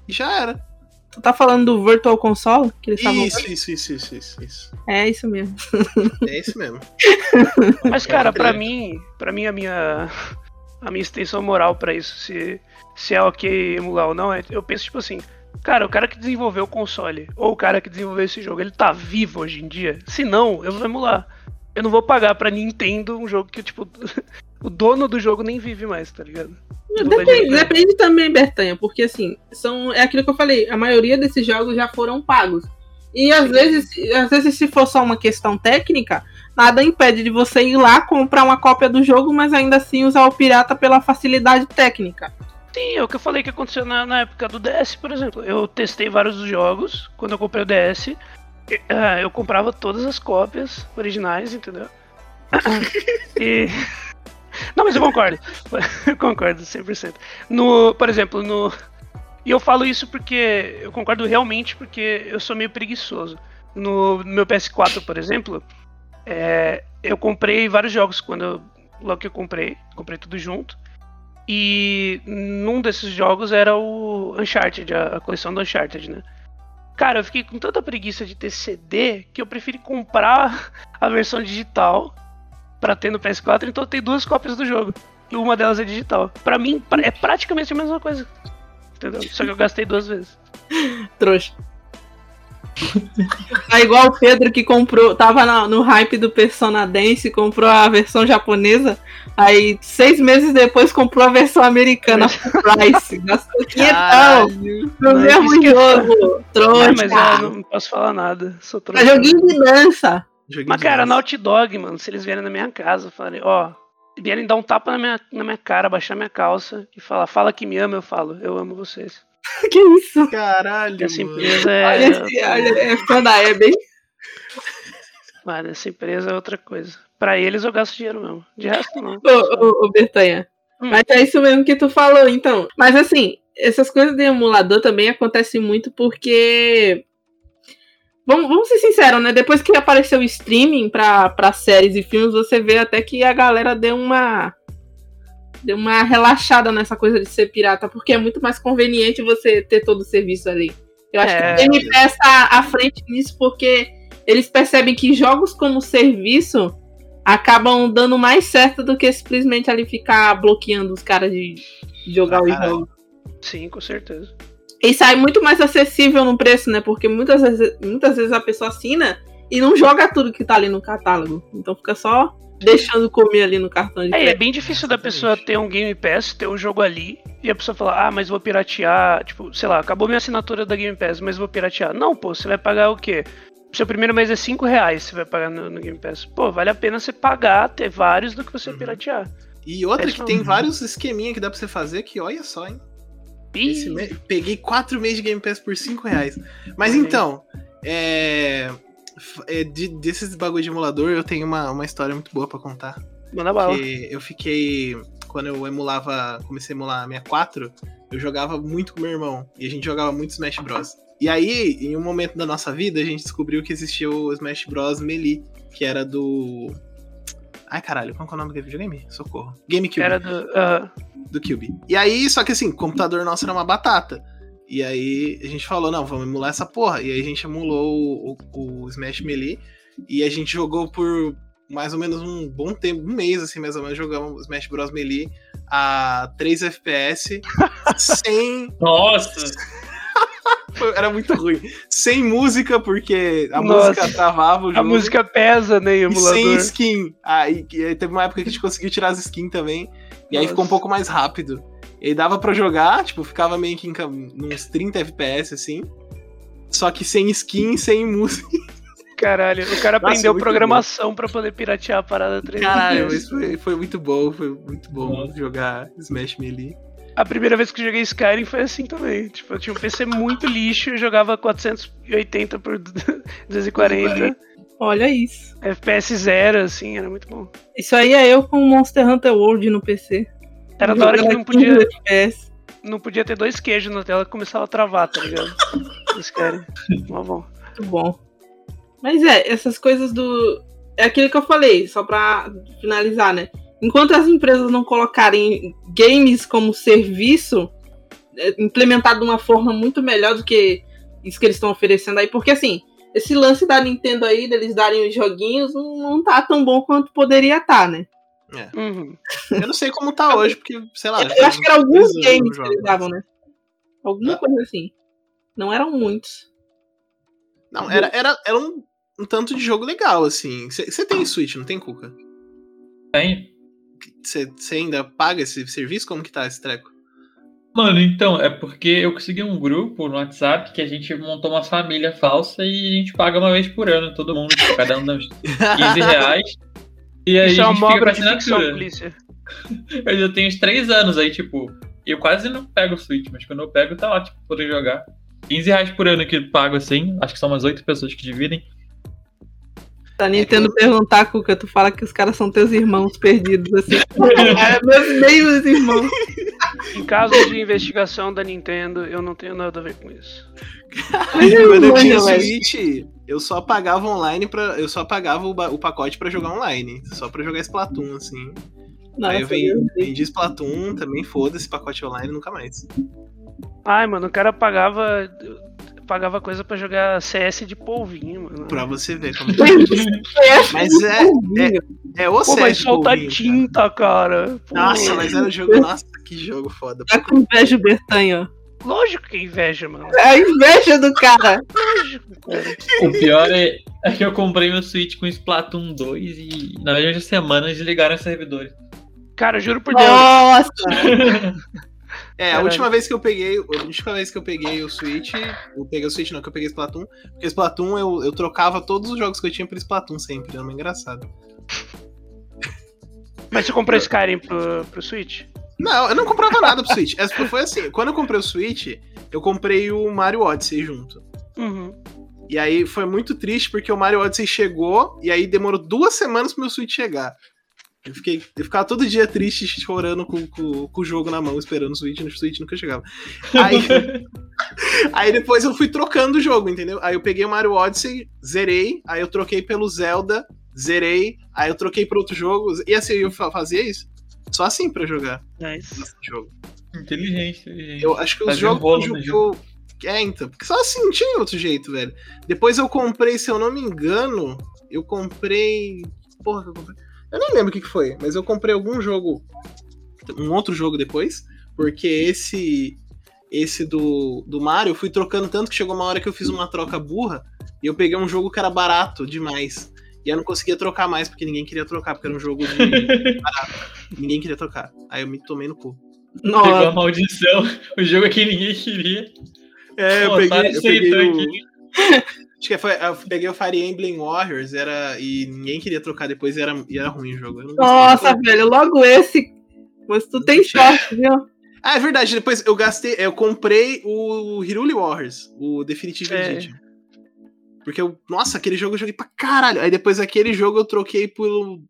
e já era. Tu tá falando do Virtual Console? Que eles estavam. Isso, isso, isso, isso, isso, isso. É isso mesmo. *laughs* É isso mesmo. *laughs* Mas, cara, pra mim, pra mim a minha a minha extensão moral pra isso, se, se é ok emular ou não, é, eu penso tipo assim, cara, o cara que desenvolveu o console, ou o cara que desenvolveu esse jogo, ele tá vivo hoje em dia? Se não, eu vou emular. Eu não vou pagar pra Nintendo um jogo que, tipo, *laughs* o dono do jogo nem vive mais, tá ligado? Depende, depende também, Bertanha, porque assim, são, é aquilo que eu falei, a maioria desses jogos já foram pagos. E às vezes, às vezes, se for só uma questão técnica, nada impede de você ir lá comprar uma cópia do jogo, mas ainda assim usar o pirata pela facilidade técnica. Sim, é o que eu falei que aconteceu na, na época do DS, por exemplo. Eu testei vários jogos quando eu comprei o DS. e, ah, eu comprava todas as cópias originais, entendeu? *laughs* e. *laughs* Não, mas eu concordo. Eu *laughs* concordo 100%. No, por exemplo, no. E eu falo isso porque. Eu concordo realmente porque eu sou meio preguiçoso. No, no meu PS4, por exemplo, é, eu comprei vários jogos quando eu, logo que eu comprei. Comprei tudo junto. E num desses jogos era o Uncharted, a, coleção do Uncharted, né? Cara, eu fiquei com tanta preguiça de ter CD que eu preferi comprar a versão digital pra ter no PS4, então eu tenho duas cópias do jogo. E uma delas é digital. Pra mim, é praticamente a mesma coisa. Entendeu? Só que eu gastei duas vezes. *laughs* Trouxa. É igual o Pedro que comprou, tava na- no hype do Persona Dance, comprou a versão japonesa, aí seis meses depois comprou a versão americana *laughs* full price. Gastou quinhentão no Mas mesmo é jogo. Trouxa. É, mas eu não posso falar nada. Sou É trouxa. joguinho de dança. Joguinho Mas, de cara, dança. Naughty Dog, mano, se eles vierem na minha casa, eu falei, ó, se vierem dar um tapa na minha, na minha cara, baixar minha calça e falar, fala que me ama, eu falo, eu amo vocês. *laughs* Que isso? Caralho, essa mano. empresa Olha, é. esse, olha, é fã da Hebe, hein? Mano, essa empresa é outra coisa. Pra eles eu gasto dinheiro mesmo. De resto, não. Ô, ô, ô, Bertanha. Hum. Mas é isso mesmo que tu falou, então. Mas assim, essas coisas de emulador também acontecem muito porque. Vamos, vamos ser sinceros, né? Depois que apareceu o streaming pra, pra séries e filmes, você vê até que a galera deu uma. Deu uma relaxada nessa coisa de ser pirata, porque é muito mais conveniente você ter todo o serviço ali. Eu acho É. que o Game Pass tá à frente nisso porque eles percebem que jogos como serviço acabam dando mais certo do que simplesmente ali ficar bloqueando os caras de jogar Ah, caralho. jogos. Sim, com certeza. E sai muito mais acessível no preço, né? Porque muitas vezes, muitas vezes a pessoa assina e não joga tudo que tá ali no catálogo. Então fica só deixando comer ali no cartão de É, é bem difícil da pessoa ter um Game Pass, ter um jogo ali, e a pessoa falar, ah, mas vou piratear, tipo, sei lá, acabou minha assinatura da Game Pass, mas vou piratear. Não, pô, você vai pagar o quê? Seu primeiro mês é 5 reais, você vai pagar no, no Game Pass. Pô, vale a pena você pagar, ter vários, do que você Uhum. piratear. E outra É que tem vários esqueminha que dá pra você fazer que olha só, hein? Me- Peguei quatro meses de Game Pass por 5 reais. Mas aí. então, é... é, de- desses bagulho de emulador, eu tenho uma, uma história muito boa pra contar. manda bala. Eu fiquei. Quando eu emulava. Comecei a emular a 64, eu jogava muito com meu irmão. E a gente jogava muito Smash Bros. E aí, em um momento da nossa vida, a gente descobriu que existia o Smash Bros. Melee, que era do. Ai caralho, qual que é o nome daquele videogame? Socorro. GameCube Era do. ah, do Cube. E aí, só que assim, o computador nosso era uma batata. E aí a gente falou, não, vamos emular essa porra. E aí a gente emulou o, o- o Smash Melee. E a gente jogou por mais ou menos um bom tempo, um mês assim, mais ou menos, jogamos Smash Bros. Melee a 3 FPS *laughs* sem. Nossa! *laughs* Era muito ruim. Sem música, porque a Nossa. música travava o jogo. a música pesa, né, em E sem emulador. skin. Aí, e aí teve uma época que a gente conseguiu tirar as skins também. E aí Nossa. ficou um pouco mais rápido. E dava pra jogar, tipo, ficava meio que em uns 30 FPS, assim. Só que sem skin, sem música. *laughs* Caralho, o cara Nossa, aprendeu programação pra poder piratear a parada 3 Caralho, mas foi, foi muito bom, foi muito bom Nossa. jogar Smash Melee. A primeira vez que eu joguei Skyrim foi assim também. Tipo, eu tinha um PC muito lixo, eu jogava 480 por 240, *laughs* Olha isso. FPS zero, assim, era muito bom. Isso aí é eu com o Monster Hunter World no PC. Era da hora que não Jogando 15 podia, não podia ter dois queijos na tela que começava a travar, tá ligado? No Skyrim. Mó bom. Muito bom. Mas é, essas coisas do. É aquilo que eu falei, só pra finalizar, né? Enquanto as empresas não colocarem games como serviço, é, implementado de uma forma muito melhor do que isso que eles estão oferecendo aí, porque assim, esse lance da Nintendo aí, deles darem os joguinhos, não, não tá tão bom quanto poderia estar, né? Uhum. Eu não sei como tá hoje, porque, sei lá. Eu acho que eram alguns games que eles davam, né? Alguma Ah. coisa assim. Não eram muitos. Não, era, era, era um, um tanto de jogo legal, assim. Você tem Switch, não tem, Cuca? Tem. Você ainda paga esse serviço? Como que tá esse treco? Mano, então, é porque eu consegui um grupo no WhatsApp que a gente montou uma família falsa e a gente paga uma vez por ano, todo mundo, tipo, cada um dá uns *laughs* 15 reais. E aí Isso é a uma obra de ficção, polícia. *laughs* Eu já tenho uns 3 anos aí, tipo, eu quase não pego o Switch, mas quando eu pego tá lá, tipo, poder jogar. 15 reais por ano que pago assim, acho que são umas 8 pessoas que dividem. Tá Nintendo perguntar, Cuca, tu fala que os caras são teus irmãos perdidos, assim. *laughs* é, meus meios irmãos. *laughs* Em caso de investigação da Nintendo, eu não tenho nada a ver com isso. Quando eu tinha. Switch, eu só pagava online para Eu só pagava o, o pacote pra jogar online. Só pra jogar Splatoon, assim. Aí eu Nossa, vendi, Splatoon, também foda-se pacote online nunca mais. Ai, mano, o cara pagava. Pagava coisa pra jogar CS de polvinho, mano. Pra você ver como. *laughs* É, Mas é, é, é o Pô, CS mas solta tinta, cara. Pô, Nossa, mas era o jogo. Nossa, que jogo foda. Tá com inveja o Bertanho, ó. Lógico que é inveja, mano. É a inveja do cara. Lógico, cara. O pior é, é que eu comprei meu Switch com Splatoon 2 e na mesma semana desligaram os servidores. Cara, juro por Deus. Nossa. *laughs* É, a Caralho. última vez que eu peguei. A última vez que eu peguei o Switch. Eu peguei o Switch, não, que eu peguei Splatoon. Porque Splatoon eu, eu trocava todos os jogos que eu tinha por Splatoon sempre. Era uma engraçado. Mas você comprou Skyrim pro, pro Switch? Não, eu não comprava nada pro Switch. Essa foi assim. Quando eu comprei o Switch, eu comprei o Mario Odyssey junto. Uhum. E aí foi muito triste porque o Mario Odyssey chegou e aí demorou duas semanas pro meu Switch chegar. Eu, fiquei, eu ficava todo dia triste, chorando com, com, com o jogo na mão, esperando o Switch, e o Switch nunca chegava. Aí, *laughs* aí depois eu fui trocando o jogo, entendeu? Aí eu peguei o Mario Odyssey, zerei, aí eu troquei pelo Zelda, zerei, aí eu troquei por outro jogo, e assim, eu fa- fazia isso. Só assim pra jogar Nice. esse jogo. Inteligente, inteligente. Eu acho que os jogos que eu, eu- É, então. Porque só assim, não tinha outro jeito, velho. Depois eu comprei, se eu não me engano, eu comprei. Porra, que eu comprei. Eu nem lembro o que, que foi, mas eu comprei algum jogo. Um outro jogo depois. Porque esse. Esse do, do Mario, eu fui trocando tanto que chegou uma hora que eu fiz uma troca burra e eu peguei um jogo que era barato demais. E eu não conseguia trocar mais porque ninguém queria trocar, porque era um jogo de *laughs* barato. Ninguém queria trocar. Aí eu me tomei no cu. Pegou a Nossa, maldição. O jogo que ninguém queria. É, eu Pô, peguei, tá eu peguei o... Acho que foi, eu peguei o Fire Emblem Warriors era, e ninguém queria trocar depois e era, e era ruim o jogo. Eu não gostei. nossa, velho, logo esse. Mas tu tem *laughs* sorte, viu? Ah, é verdade, depois eu gastei, eu comprei o Hiruli Warriors, o Definitive É. Edition. Porque eu, nossa, aquele jogo eu joguei pra caralho. Aí depois aquele jogo eu troquei pelo,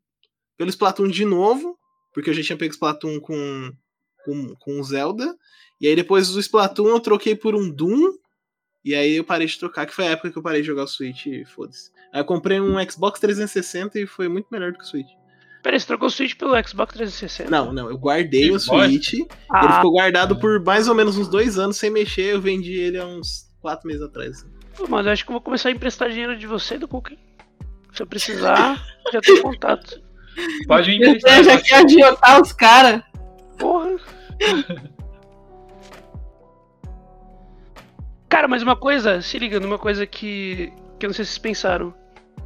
pelo Splatoon de novo, porque eu já tinha pego Splatoon com, com, com o Zelda. E aí depois do Splatoon eu troquei por um Doom. E aí eu parei de trocar, que foi a época que eu parei de jogar o Switch e foda-se. Aí eu comprei um Xbox 360 e foi muito melhor do que o Switch. Peraí, você trocou o Switch pelo Xbox 360? Não, não, eu guardei Que o bosta. Switch. Ele Ah, ficou guardado por mais ou menos uns dois anos sem mexer. Eu vendi ele há uns quatro meses atrás. Pô, mas eu acho que eu vou começar a emprestar dinheiro de você e do Cookie. Se eu precisar, já tem contato. Pode me emprestar. já quer agiotar os caras. Porra. Cara, mas uma coisa, se liga, numa coisa que, que eu não sei se vocês pensaram.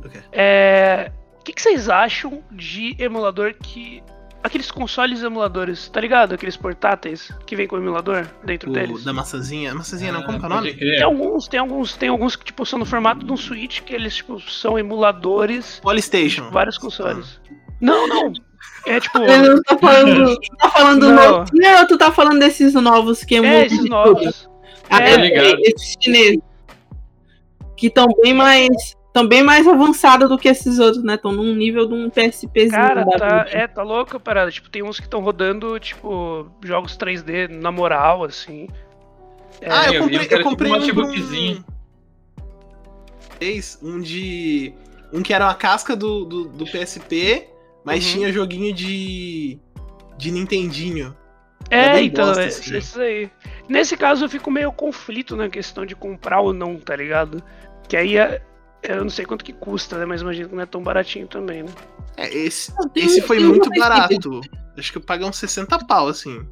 O quê? É. O que, que vocês acham de emulador que. Aqueles consoles emuladores, tá ligado? Aqueles portáteis que vem com emulador dentro O deles. da maçãzinha. Maçãzinha não, como que é o Pode nome? Tem alguns, tem alguns, tem alguns que tipo são no formato de um Switch que eles tipo são emuladores Polystation. vários consoles. Não, não. É tipo, Ele não tá falando, tu tá falando do Não. novo. Não, tu tá falando desses novos que é emulam esses novos. Ah, É, é, esses chineses. Que estão bem mais. Estão bem mais avançados do que esses outros, né? Estão num nível de um PSPzinho. Cara, tá, vida. é, tá louco a parada. Tipo, tem uns que estão rodando, tipo, jogos 3D na moral, assim. É, Ah, eu um comprei, eu comprei tipo um um, um de. Um que era uma casca do, do, do PSP, mas Uhum. tinha joguinho de. de Nintendinho. É, bem então, bosta, é, assim. isso aí. Nesse caso eu fico meio conflito na questão de comprar ou não, tá ligado? Que aí é- eu não sei quanto que custa, né? Mas imagino que não é tão baratinho também, né? É, esse, Não, tem esse foi muito barato. Acho que eu paguei uns 60 pau, assim.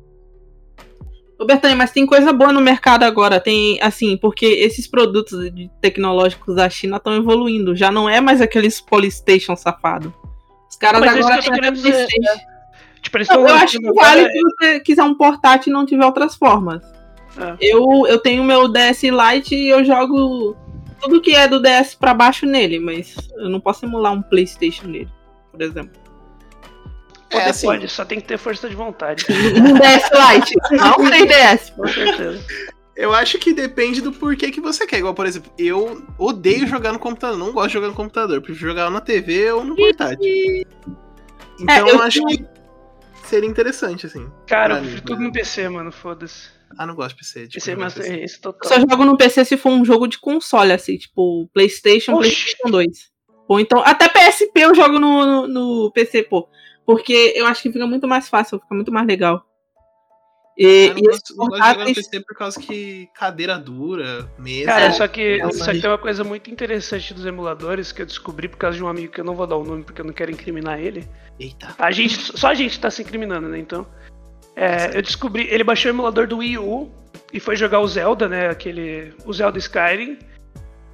Ô, Bertani, mas tem coisa boa no mercado agora. Tem, assim, porque esses produtos de- tecnológicos da China estão evoluindo. Já não é mais aqueles Polystation safado. Os caras Mas é agora que têm dizer. Tipo, eles Não, eu acho que vale se você quiser um portátil e não tiver outras formas. É. Eu, eu tenho meu DS Lite e eu jogo tudo que é do DS pra baixo nele, mas eu não posso emular um PlayStation nele, por exemplo. É, Pode, assim, pode, só tem que ter força de vontade. Um DS Lite, não tem DS. Com certeza. eu acho que depende do porquê que você quer. Igual, por exemplo, eu odeio jogar no computador. Não gosto de jogar no computador. Prefiro jogar na TV ou no portátil. Então É, eu acho que seria interessante, assim. Cara, eu prefiro tudo no PC, mano. Foda-se. Ah, não gosto de PC. Tipo, PC Master PC. Eu total. só jogo no PC se for um jogo de console, assim, tipo PlayStation, Oxi. PlayStation 2. Ou então, até PSP eu jogo no, no, no PC, pô. Porque eu acho que fica muito mais fácil, fica muito mais legal. E, Eu não e esses gosto, não gosto de jogar no. PC por causa que cadeira dura, mesa. Cara, só que, é só que tem uma coisa muito interessante dos emuladores que eu descobri por causa de um amigo que eu não vou dar o nome porque eu não quero incriminar ele. Eita. A gente, só a gente tá se incriminando, né? Então. É, eu descobri. Ele baixou o emulador do Wii U e foi jogar o Zelda, né? Aquele. O Zelda Skyrim.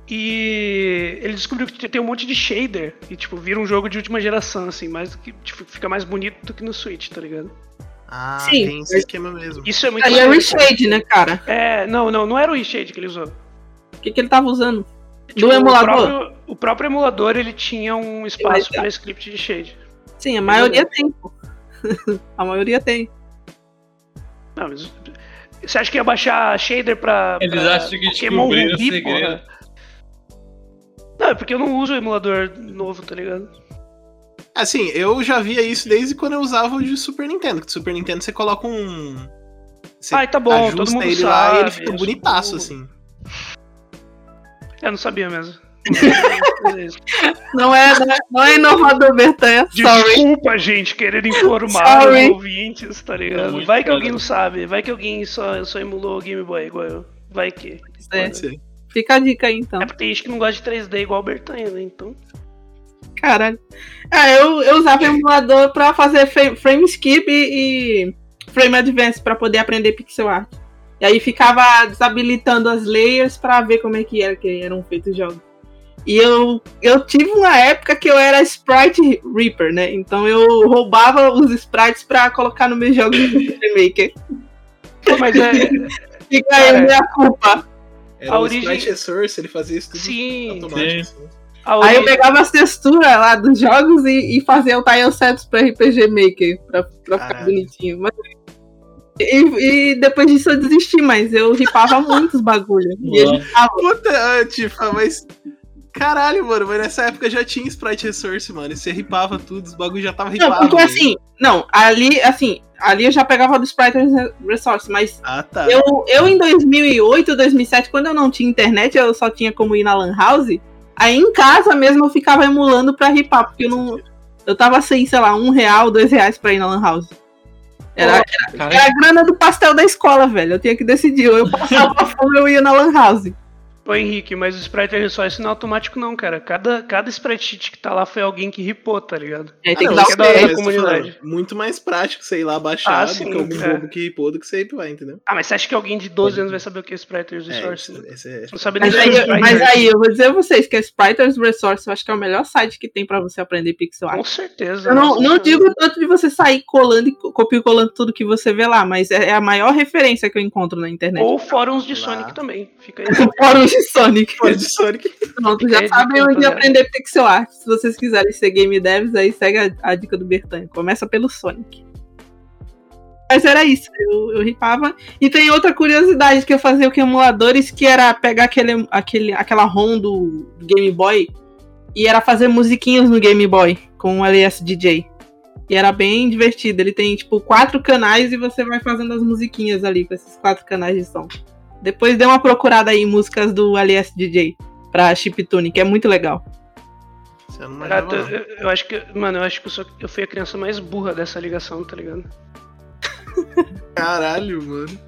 E ele descobriu que tem um monte de shader. E, tipo, vira um jogo de última geração, assim, mais do que. Tipo, fica mais bonito do que no Switch, tá ligado? Ah, Sim, tem esse esquema mesmo. Isso é muito Aí é reshade, né, cara? É, não, não, não era o reshade que ele usou. O que, que ele tava usando? Do Tipo, emulador? O próprio, o próprio emulador ele tinha um espaço para script de shade. Sim, a maioria tem, pô. *laughs* a maioria tem. Não, mas você acha que ia baixar shader pra. Eles pra acham que Pokémon descobriram o Ruby, segredo. porra? Não, é porque eu não uso o emulador novo, tá ligado? Assim, eu já via isso desde quando eu usava o de Super Nintendo. Que do Super Nintendo você coloca um. Você Ai, tá bom, todo mundo ele sabe. lá e ele fica eu bonitaço, sou- assim. Eu não sabia mesmo. *laughs* Não é, não é, não é inovador, Bertanha. Sorry. Desculpa, gente, querer informar Sorry. os ouvintes, tá ligado? Muito Vai que alguém não sabe, vai que alguém só, só emulou o Game Boy igual eu. Vai que. É, fica a dica aí então. É porque tem gente que não gosta de 3D igual o Bertanha, né? Então. Caralho. É, eu, eu usava emulador pra fazer fra- frame skip e, e frame advance pra poder aprender pixel art. E aí ficava desabilitando as layers pra ver como é que era que eram feitos os jogos. E eu, eu tive uma época que eu era sprite reaper, né? Então eu roubava os sprites pra colocar no meu jogo de Maker. Mas é. *laughs* Fica aí Cara, minha culpa. Era A o origem- Sprite Resource, ele fazia isso tudo sim. automático. A Aí eu pegava as texturas lá dos jogos e, e fazia o tilesets pro RPG Maker, pra, pra ficar bonitinho. Mas- e, e depois disso eu desisti, mas eu ripava *laughs* muitos bagulho. E ripava. Puta, Tifa, mas. Caralho, mano, mas nessa época já tinha Sprite Resource, mano. E você ripava tudo, os bagulhos já tava Não, ripado. porque velho. assim, não, ali, assim, ali eu já pegava do Sprite Resource, mas Ah, tá. eu, eu em 2008, 2007, quando eu não tinha internet, eu só tinha como ir na Lan House, aí em casa mesmo eu ficava emulando pra ripar, porque eu não. Eu tava sem, sei lá, um real, dois reais pra ir na Lan House. Era, Cara, Era a grana do pastel da escola, velho. Eu tinha que decidir. Ou eu passava *laughs* fome ou eu ia na Lan House. Pô, Henrique, mas o Sprite Resource não é automático, não, cara. Cada, cada sprite sheet que tá lá foi alguém que ripou, tá ligado? Aí Ah, tem que não, dar é da comunidade. falando, Muito mais prático, sei lá, baixar Ah, do que algum é. bobo que ripou do que você vai, entendeu? Ah, mas você acha que alguém de 12 anos vai saber o que é Sprite É, Resource? esse, né? esse é- Não sabe nem Mas o que é aí, Sprite mas aí, eu vou dizer a vocês que a Spriters Resource eu acho que é o melhor site que tem pra você aprender pixel Com art. certeza. Eu não, não digo tanto de você sair colando e co- copia e colando tudo que você vê lá, mas é é a maior referência que eu encontro na internet. Ou fóruns de Lá. Sonic também. Fica aí. *laughs* Fórum de Sonic. Pô, de Sonic. Pronto, já a sabem onde rapaziada. aprender pixel art. Se vocês quiserem ser game devs, aí segue a, a dica do Bertanha. Começa pelo Sonic. Mas era isso, eu, eu ripava. E tem outra curiosidade que eu fazia com emuladores, que era pegar aquele, aquele, aquela ROM do Game Boy e era fazer musiquinhas no Game Boy com o LS DJ. E era bem divertido. Ele tem, tipo, quatro canais e você vai fazendo as musiquinhas ali com esses quatro canais de som. Depois dê uma procurada aí em músicas do LS DJ pra chiptune, que é muito legal. Você não Cara, manjava, eu, eu acho que. Mano, eu acho que eu, sou- eu fui a criança mais burra dessa ligação, tá ligado? Caralho, mano.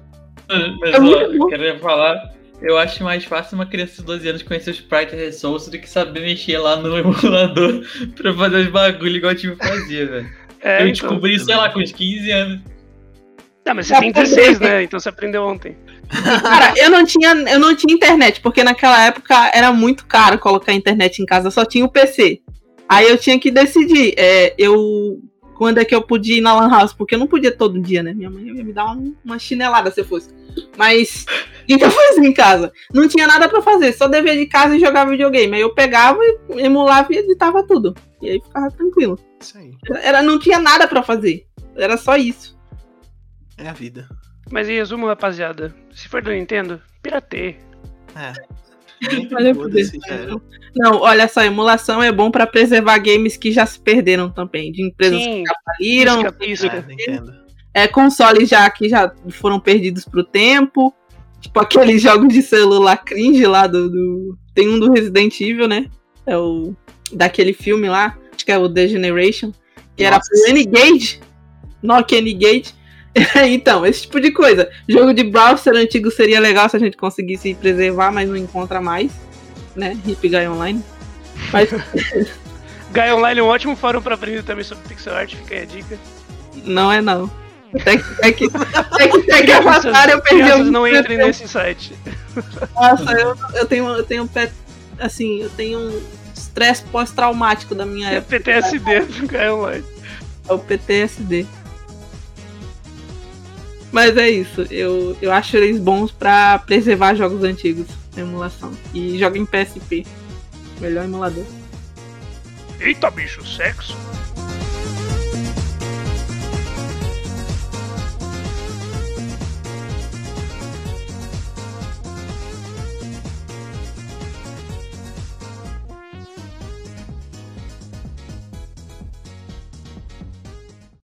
Mas, É ó, eu queria falar, eu acho mais fácil uma criança de 12 anos conhecer o Sprite Resource do que saber mexer lá no *laughs* emulador pra fazer os bagulho igual o time fazia, velho. É, eu então. descobri, sei lá, com uns 15 anos. Ah, mas você tem 16, né? Então você aprendeu ontem. Cara, eu não tinha, eu não tinha internet, porque naquela época era muito caro colocar internet em casa, só tinha o PC. Aí eu tinha que decidir, é, eu quando é que eu podia ir na Lan House, porque eu não podia todo dia, né? Minha mãe ia me dar um- uma chinelada se eu fosse. Mas o que, eu fazia em casa? Não tinha nada pra fazer, só dever de casa e jogar videogame. Aí eu pegava, emulava e editava tudo. E aí ficava tranquilo. Isso aí. Era, não tinha nada pra fazer. Era só isso. É a vida. Mas em resumo, rapaziada, se for do Nintendo. Olha poder. já era. Não, olha só, emulação é bom pra preservar games que já se perderam também, de empresas Sim, que já faliram. É, é, consoles já que já foram perdidos pro tempo, tipo aqueles *laughs* jogos de celular cringe lá do, do- tem um do Resident Evil, né? É o daquele filme lá, acho que é o The Generation, que era Nossa. pro N-Gage, Nokia N-Gage. *laughs* então, esse tipo de coisa. Jogo de browser antigo seria legal se a gente conseguisse preservar, mas não encontra mais, né? Hip Guy Online. Mas *laughs* Gaia Online é um ótimo fórum pra aprender também sobre pixel art, fica aí a dica. Não é não. Até que, até que, até que, até que Avatar eu perdi crianças não entrem tempo. nesse site. Nossa, eu, eu tenho, eu tenho pé, assim, eu tenho um estresse pós-traumático da minha É época, PTSD do Gaia Online. é o PTSD. Mas é isso, eu, eu acho eles bons pra preservar jogos antigos na emulação. E joga em PSP. Melhor emulador. Eita, bicho, sexo.